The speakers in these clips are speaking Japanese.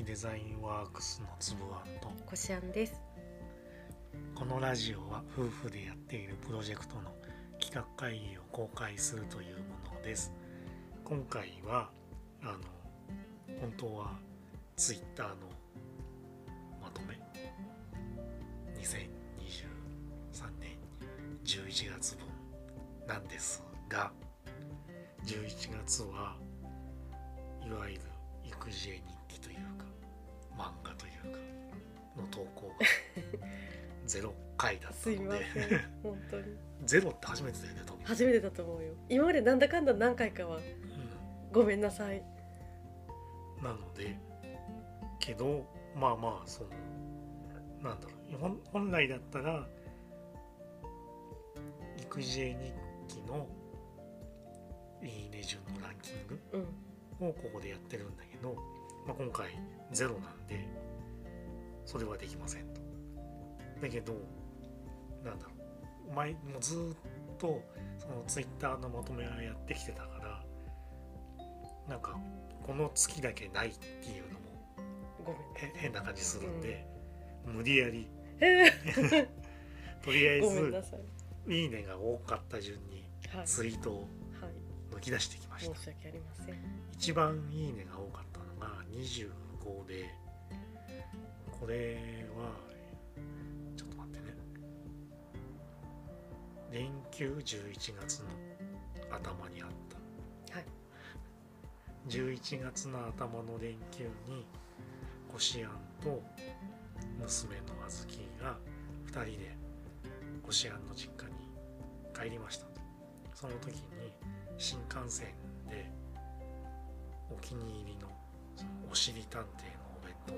きデザインワークスのつぶあんとこしあんです。このラジオは夫婦でやっているプロジェクトの企画会議を公開するというものです。今回はあの本当はツイッターのまとめ。2023年11月分なんですが11月はいわゆる育児絵漫画というかの投稿が ゼロ回だったすいまのでせん本当に。ゼロって初めてだよね多分、初めてだと思うよ。今までなんだかんだ何回かはうごめんなさい。ん、なのでけどまあまあそのなんだろう。本本来だったら育児絵日記のいいね順のランキングうん。をここでやってるんだけど、まあ、今回ゼロなんでそれはできませんと。だけどなんだろう。前もうずーっとそのツイッターのまとめはやってきてたからなんかこの月だけないっていうのもごめん。へ変な感じするんで、無理やり。え とりあえずい。いいねが多かった順にはい、ツイートをはい、抜き出してきました。申し訳ありません。一番いいねが多かった25でこれはちょっと待ってね。連休11月の頭にあった。はい。11月の頭の連休にこしあんと娘のあずきが2人でこしあんの実家に帰りました。とその時に新幹線でお気に入りのおしり探偵のお弁当を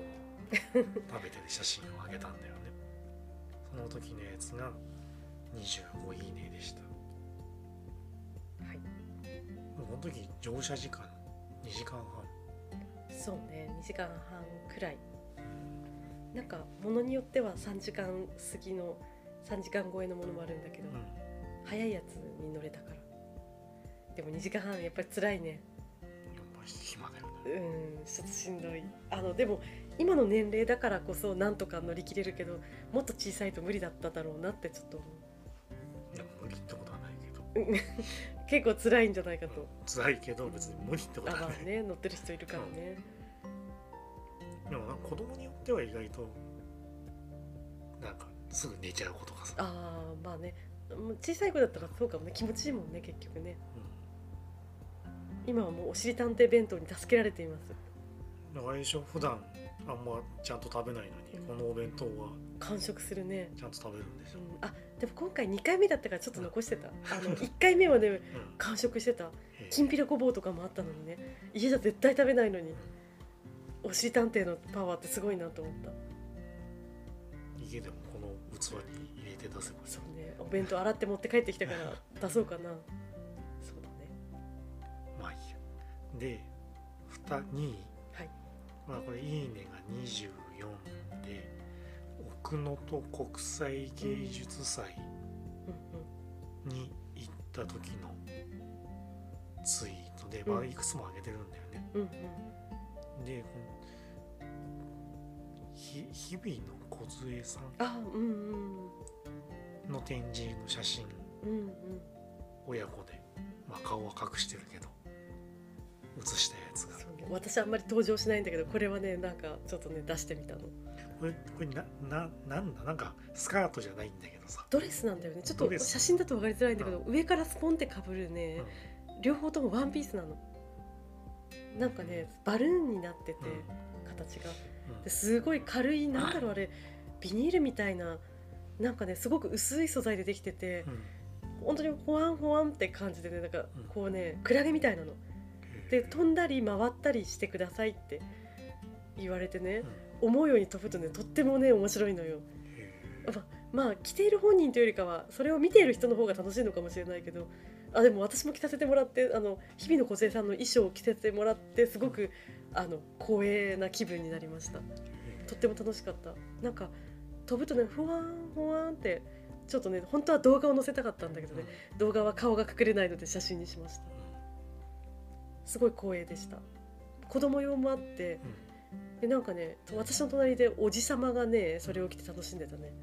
食べてる写真をあげたんだよね。その時のやつが25いいねでした。はい。もうこの時乗車時間2時間半。そうね2時間半くらい。なんかものによっては3時間過ぎの3時間超えのものもあるんだけど、うん。早いやつに乗れたから。でも2時間半やっぱり辛いねうねんちょっとしんどい。あのでも今の年齢だからこそなんとか乗り切れるけどもっと小さいと無理だっただろうなってちょっと思う。いや無理ってことはないけど。結構辛いんじゃないかと。辛いけど別に無理ってことあまあはない、ね乗ってる人いるからねでもなんか子供によっては意外となんかすぐ寝ちゃう子とかさ、ああまあね。小さい子だったらそうかもね。気持ちいいもんね結局ね今はもうおしり探偵弁当に助けられています。うん、だからでしょ普段あんまちゃんと食べないのに、うん。このお弁当は完食するね、ちゃんと食べるんでしょ、うん、あでも今回2回目だったからちょっと残してた。あの1回目はねうん。完食してた。きんぴらごぼうとかもあったのにね。家じゃ絶対食べないのに。おしり探偵のパワーってすごいなと思った。家でもこの器に入れて出せばそうね。お弁当洗って持って帰ってきたから出そうかなで2位はい。まあこれ「いいね」が24で奥能登国際芸術祭うんに行った時のツイートで、うん。まあいくつも上げてるんだよね、うんうん。で日々の梢さんの展示の写真親子で、まあ、顔は隠してるけど写したやつが。私あんまり登場しないんだけどこれはねなんかちょっとね出してみたの。これこれなななんだ？なんかスカートじゃないんだけどさ。ドレスなんだよね。ちょっと写真だと分かりづらいんだけど、上からスポンってかぶるね、両方ともワンピースなの。なんかねバルーンになってて、形が。うん。ですごい軽いなんだろうあれビニールみたいななんかねすごく薄い素材でできててうん。本当にホワンホワンって感じでねなんかうん。こうねクラゲみたいなので飛んだり回ったりしてくださいって言われてね思うように飛ぶとねとってもね面白いのよ。まあ着ている本人というよりかはそれを見ている人の方が楽しいのかもしれないけどあでも私も着させてもらってあの日々の梢さんの衣装を着せてもらってすごくあの光栄な気分になりました。とっても楽しかった。なんか飛ぶとねふわーんふわーんってちょっとね本当は動画を載せたかったんだけどね、動画は顔が隠れないので写真にしましたすごい光栄でした。子供用もあってでなんかね私の隣でおじさまがねそれを着て楽しんでたね。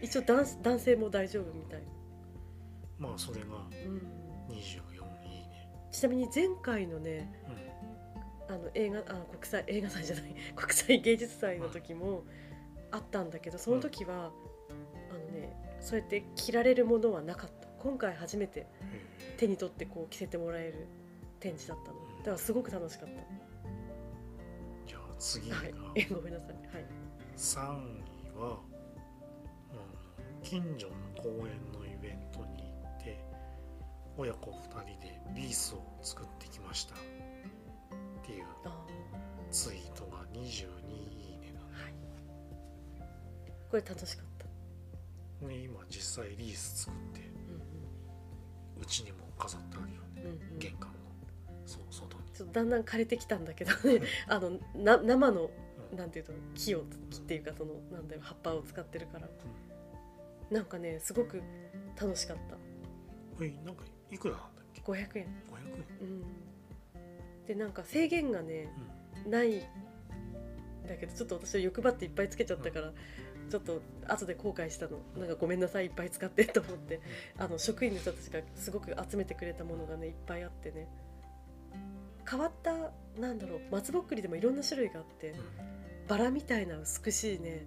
一応男男性も大丈夫みたい、まあそれがうん、24いいね。ちなみに前回のねあの映画あ国際映画祭じゃない。国際芸術祭の時もあったんだけどその時は、あのねそうやって着られるものはなかった。今回初めて手に取ってこう着せてもらえる展示だったの。だからすごく楽しかっえじゃあ次が。たはい。えごめんなさい。はい。3位は、うん、近所の公園のイベントに行って親子2人でリースを作ってきました。っていうあツイートが22いいねなーはい。これ楽しかった。ので今実際リース作ってうんうちにも飾ってあるよね。うんうん。うん玄関のそう外に、ちょっとだんだん枯れてきたんだけどね。あのな生のうん。なんていうと木を木っていうかそのなんだろう葉っぱを使ってるから。なんかねすごく楽しかった。これなんかいくらなんだっけ？500円。500円。うん。でなんか制限がねないんだけどちょっと私は欲張っていっぱいつけちゃったから、ちょっと後で後悔したの。なんかごめんなさいいっぱい使ってと思って。あの職員の人たちがすごく集めてくれたものがねいっぱいあってね変わったなんだろう松ぼっくりでもいろんな種類があってうん。バラみたいな美しいね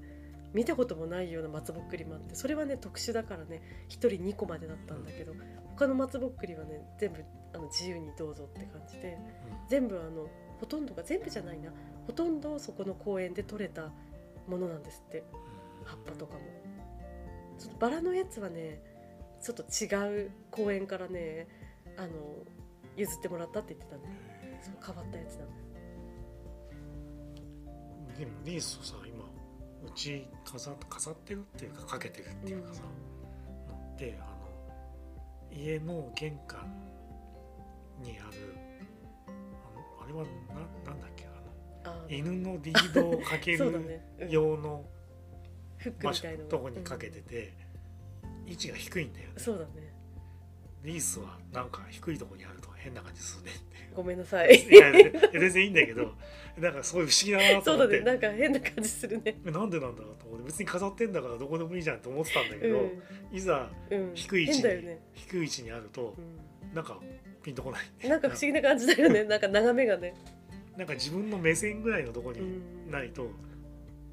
見たこともないような松ぼっくりもあってそれはね特殊だからね1人2個までだったんだけど他の松ぼっくりはね全部あの自由にどうぞって感じで全部あのほとんどが全部じゃないなほとんどそこの公園で採れたものなんですって葉っぱとかも。ちょっとバラのやつはねちょっと違う公園からねあの譲ってもらったって言ってたね。へそう変わったやつなのえでもリースをさ今うち飾っ飾ってるっていうかかけてるっていうかさ、のってあの家の玄関にあるあのあれはななんだっけあのあ犬のリードをかけそうだるね、うん。用のとこにかけてて、位置が低いんだよね。そうだねリースはなんか低いとこにあると変な感じするねってごめんなさい。いや全然いいんだけどなんかそういう不思議だなとそう思って。だねなんか変な感じするね。えなんでなんだろうと思って。別に飾ってんだからどこでもいいじゃんと思ってたんだけど、うん。いざうん。低い位置に、ね、低い位置にあるとうなんかピンとこない。ん、なんか不思議な感じだよね。なんか眺めがね、なんか自分の目線ぐらいのとこうにん、ないと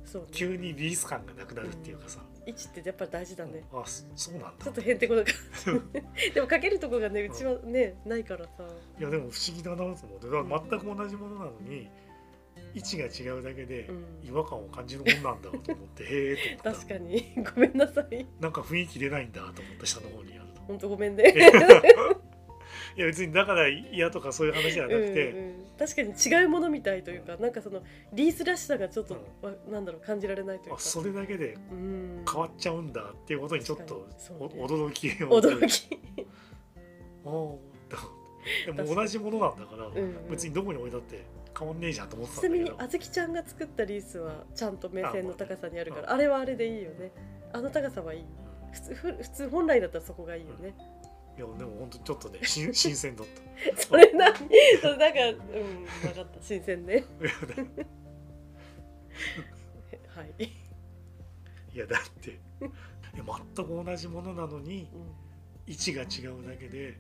そうね。急にリース感がなくなるっていうかさ、位置ってやっぱ大事だね。あそそうなんだ。ちょっとへんてこな感じ でもかけるとこがねうちはねないからさ。いやでも不思議だなと思ってだから全く同じものなのに位置が違うだけでうん。違和感を感じるもんなんだと思ってへえと思った。確かに。ごめんなさい。なんか雰囲気出ないんだと思った下の方にやると。本当ごめんね。いや別にだから嫌とかそういう話じゃなくて、うんうん、確かに違うものみたいというかなんかそのリースらしさがちょっと、わなんだろう感じられないというか。あそれだけでうん。変わっちゃうんだっていうことにちょっと驚きを。驚き、あー でも同じものなんだから、うん。うん別にどこに置いたって変わんねえじゃんと思ってちなみにたんだけど。あずきちゃんが作ったリースはちゃんと目線の高さにあるからああれはあれでいいよね。あの高さはいい。普通ふ普通本来だったらそこがいいよね、いやでも本当ちょっとね新 新鮮だった。それなそれなんかうん分かった。新鮮ね。はい、いやだって。いや全く同じものなのにう位置が違うだけで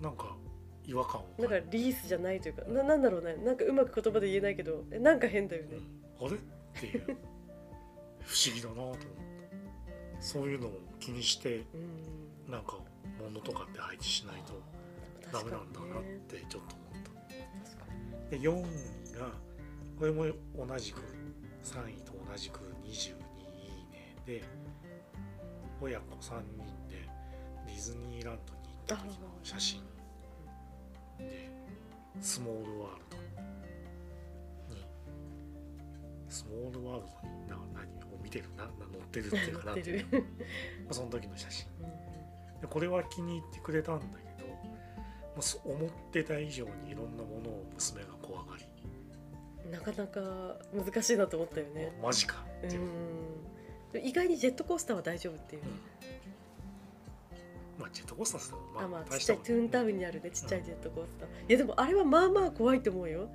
なんか違和感をん、だからリースじゃないというかななんだろうね。なんかうまく言葉で言えないけどえなんか変だよね、うん。あれ？っていう。不思議だなと思った。そういうのを気にしてうんなんか物とかって配置しないとダメなんだなってちょっと思った。で4位がこれも同じく3位と同じく22いいね。で親子3人でディズニーランドに行った時の写真でスモールワールドに。スモールワールドにな何を見てるなな乗ってるっていうかな乗ってる。まあその時の写真でこれは気に入ってくれたんだけど、思ってた以上にいろんなものを娘が怖がり。うんなかなか難しいなと思ったよね。マジか。う。ん。意外にジェットコースターは大丈夫っていうね、まあジェットコースターですまあまあちっちゃいトゥーンタウンにあるねちっちゃいジェットコースター。いやでもあれはまあまあ怖いと思うよ。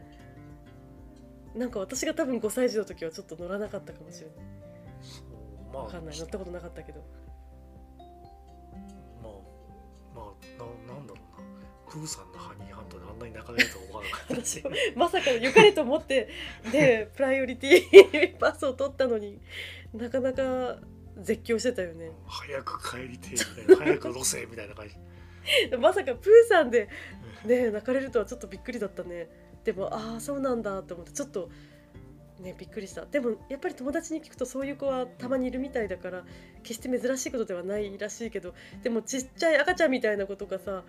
なんか私が多分5歳児の時はちょっと乗らなかったかもしれない。そうまあわかんない。乗ったことなかったけどプーさんのハニーハントであんなに泣かれるとは思わなかったし。まさか良かれと思ってでプライオリティ パスを取ったのになかなか絶叫してたよね。早く帰りてえみたいな早く路線みたいな感じ。まさかプーさんでね泣かれるとはちょっとびっくりだったね。でもああそうなんだって思ってちょっとねびっくりした。でもやっぱり友達に聞くとそういう子はたまにいるみたいだから決して珍しいことではないらしいけどでもちっちゃい赤ちゃんみたいな子とかさ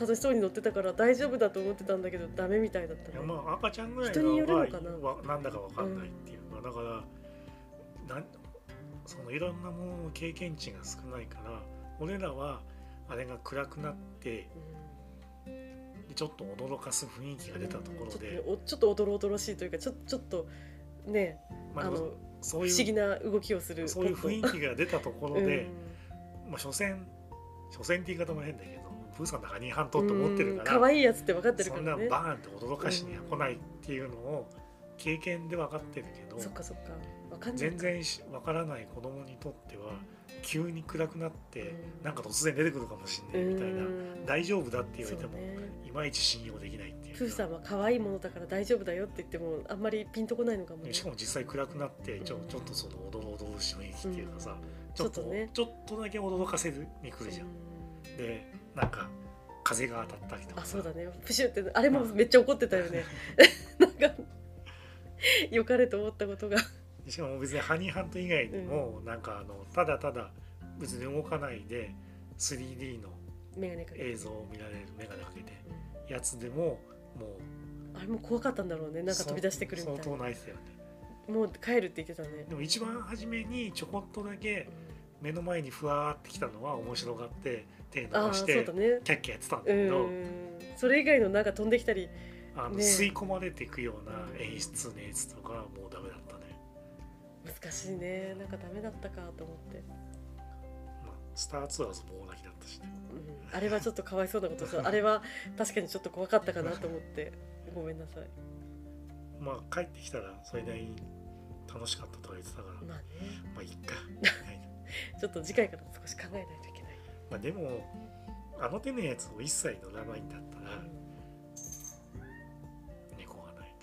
楽しそうに乗ってたから大丈夫だと思ってたんだけどダメみたいだったねまあ赤ちゃんぐらい人によるはのかな。わなんだかわかんないっていうか、だからなんそのいろんなものの経験値が少ないから俺らはあれが暗くなってでちょっと驚かす雰囲気が出たところで、うんちょっとねおどろおどろしいというかちょちょっとねまあ、あのそういう不思議な動きをするそういう雰囲気が出たところで、うん。まあ所詮所詮って言い方も変だけどプーさんのハニーハントって思ってるから可愛いやつって分かってるそんなからねバーンって驚かしには来ないっていうのを経験で分かってるけど、そっかそっか。全然し分からない子供にとっては急に暗くなって、うん。なんか突然出てくるかもしれないみたいな、うん。大丈夫だって言われても、いまいち信用できないっていうか。プーさんは可愛いものだから大丈夫だよって言ってもあんまりピンとこないのかもね。しかも実際暗くなってちょうん。ちょっとそのおどろおどろしい雰囲気っていうかさ、うん。ちょっとちょっとね。ちょっとだけ驚かせるに来るじゃん。でなんか風が当たったりとかあそうだね。プシュってあれもめっちゃ怒ってたよね。なんか良かれと思ったことが。しかも別にハニーハント以外にも、なんかあのただただ別に動かないで 3D の映像を見られる眼鏡かけてやつでももうあれも怖かったんだろうね。なんか飛び出してくるみたい相な当泣いてたよね。もう帰るって言ってたね。でも一番初めにちょこっとだけ目の前にふわーってきたのは面白がって手伸ばしてキャッキャやってたんだうけど、ん。それ以外のなんか飛んできたりあのね。吸い込まれていくような演出のやつとかはもうダメだったね、難しいね。なんかダメだったかと思って、まあ、スターツアーズも大泣きだったしね。うん、あれはちょっとかわいそうなことさ あれは確かにちょっと怖かったかなと思って。ごめんなさい。まあ帰ってきたらそれなりに楽しかったとは言ってたから、まあね。まあいっか。みたい。なちょっと次回から少し考えないといけない、まあでもあの手のやつを一切乗らないんだったら猫がない。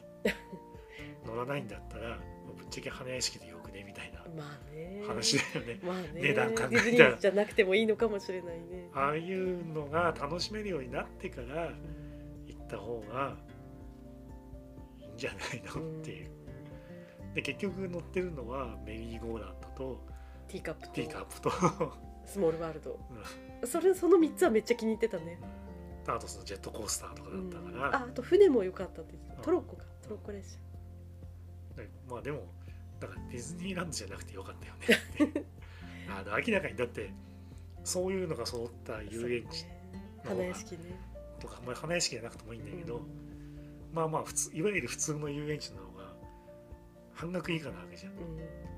と 乗らないんだったらぶっちゃけ花屋敷でよくねみたいな話だよね。まあね。値段考えたら。じゃなくてもいいのかもしれないね、ああいうのが楽しめるようになってからうん行った方がいいんじゃないの？っていう。で結局乗ってるのはメリーゴーランドとティーカップと。ティーカップと。スモールワールド。うん。それその3つはめっちゃ気に入ってたね、あとそのジェットコースターとかだったうん。から、ああと船も良かったって言ってトロッコか。トロッコ列車。でまあでもだからディズニーランドじゃなくてよかったよねって。あの明らかにだってそういうのが揃った遊園地の方が花屋敷ね。とか、まあ、花屋敷じゃなくてもいいんだけど、うん。まあまあ普通いわゆる普通の遊園地の方が半額以下なわけじゃん。でうん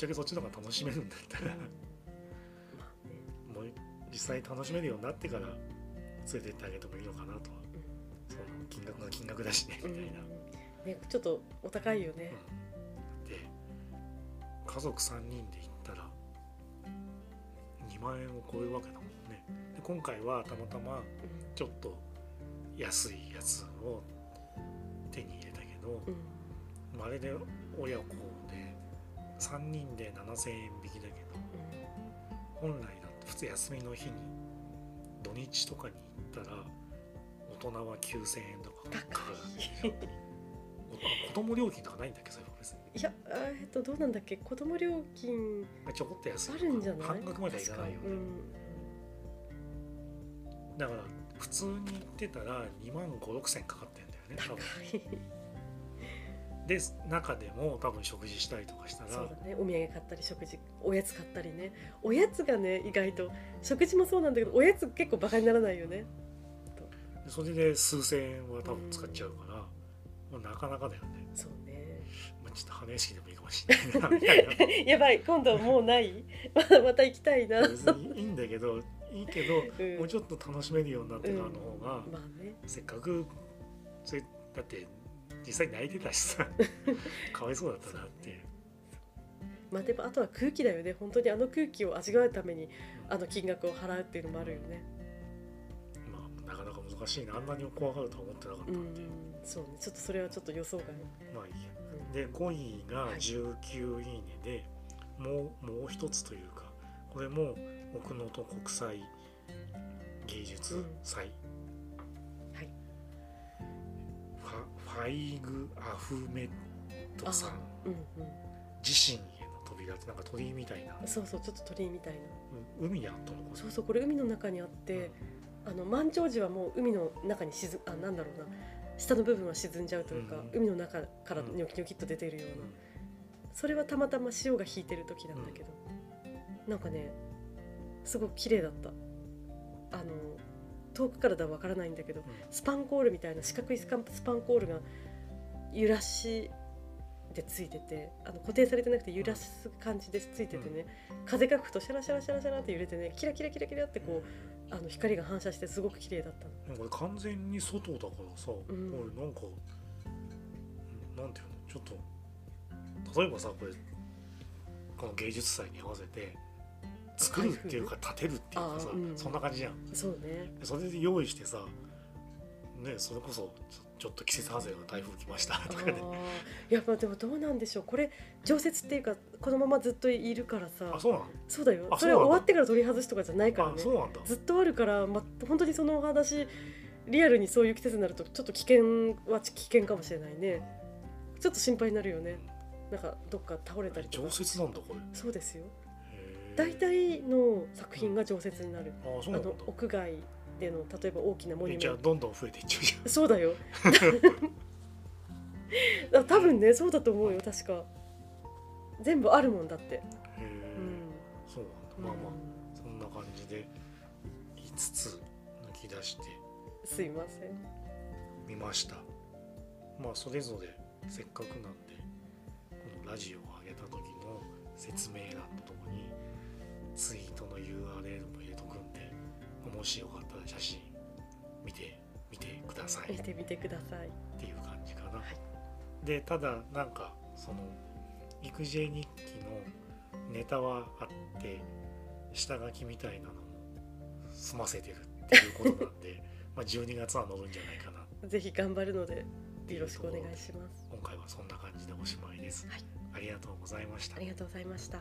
ちゃけそっちの方が楽しめるんだったら、もう実際楽しめるようになってから連れてってあげてもいいのかなとは。その金額が金額だしねみたいな、ね、ちょっとお高いよね、で家族3人で行ったら2万円を超えるわけだもんね。で今回はたまたまちょっと安いやつを手に入れたけど、うん。まああれで親子で3人で7000円引きだけど本来だと普通休みの日に土日とかに行ったら大人は9000円とか。かかる子供料金とかないんだっけ？それは別に。いやあえっとどうなんだっけ？子供料金ちょこっと安いあるんじゃない？半額まではいかないよね、確かだから普通に行ってたら2万5 6千かかってんだよね多分。うんで中でも多分食事したりとかしたら。そうだね。お土産買ったり食事おやつ買ったりね。おやつがね意外と食事もそうなんだけどおやつ結構バカにならないよね。それで数千円は多分使っちゃうから、まあ、なかなかだよね、そうね。まあ、ちょっと花屋敷でもいいかもしれない やばい今度もうない？また行きたいな、別にいいんだけどいいけどうん。もうちょっと楽しめるようになってからの方が、まあね。せっかくそれだって実際泣いてたしさ。かわいそうだったなっていう。まあでもあとは空気だよね。本当にあの空気を味わうためにあの金額を払うっていうのもあるよね。まあなかなか難しいな。あんなに怖がるとは思ってなかったうん。んで、そうね。ちょっとそれはちょっと予想外。まあいいや。で5位がはい。19いいねで、もうもう一つというかこれも奥能登国際芸術祭、ァファイグ・アフメットさん。うん自身への扉ってなんか鳥居みたいな。うんそうそうちょっと鳥居みたいな。う海にあったのこれそうそうこれ海の中にあってあの満潮時はもう海の中に沈あなんだろうな。下の部分は沈んじゃうというか、うん海の中からニョキニョキっと出てるような、それはたまたま潮が引いてる時なんだけど、なんかねすごく綺麗だった。あの遠くからではわからないんだけどうん。スパンコールみたいな四角いスカンスパンコールが揺らしでついててあの固定されてなくて揺らす感じでついててね、風が吹くとシャラシャラシャラシャラって揺れてねキラキラキラキラってこうあの光が反射してすごく綺麗だったの。なん完全に外だからさ、うん。これなんかうんなんていうのちょっと例えばさこれこの芸術祭に合わせて作るっていうか建てるっていうかさ、うん。そんな感じじゃん。そうね。それで用意してさねそれこそちょちょっと季節外れの台風来ましたあとかでー。いやまあでもどうなんでしょう。これ常設っていうかこのままずっといるからさ。あそうなの？そうだよ。あそれは終わってから取り外しとかじゃないからあねそうなんだ。ずっとあるから、ま、本当にそのお話リアルにそういう季節になるとちょっと危険は危険かもしれないね。ちょっと心配になるよね。なんかどっか倒れたりと常か設なんだこれ。そうですよ大体の作品が常設になる。ああそうなんだ。の屋外での例えば大きなモニえじゃあュメンどんどん増えていっちゃうじゃん。トそうだよ。あ多分ねそうだと思うよ確か。全部あるもんだって、へえ、うん。そうなんだ、まあまあそんな感じで5つ抜き出して。すいません。みました。まあそれぞれせっかくなんでこのラジオを上げた時の説明欄のとこにツイートの URL も入れとくんでもしよかったら写真見てみてください。見てみてください。っていう感じかな、い。でただなんかその育児日記のネタはあって下書きみたいなのも済ませてるっていうことなんで まあ12月は乗るんじゃないかな。ぜひ頑張るのでよろしくお願いします。今回はそんな感じでおしまいです、はい。ありがとうございました。ありがとうございました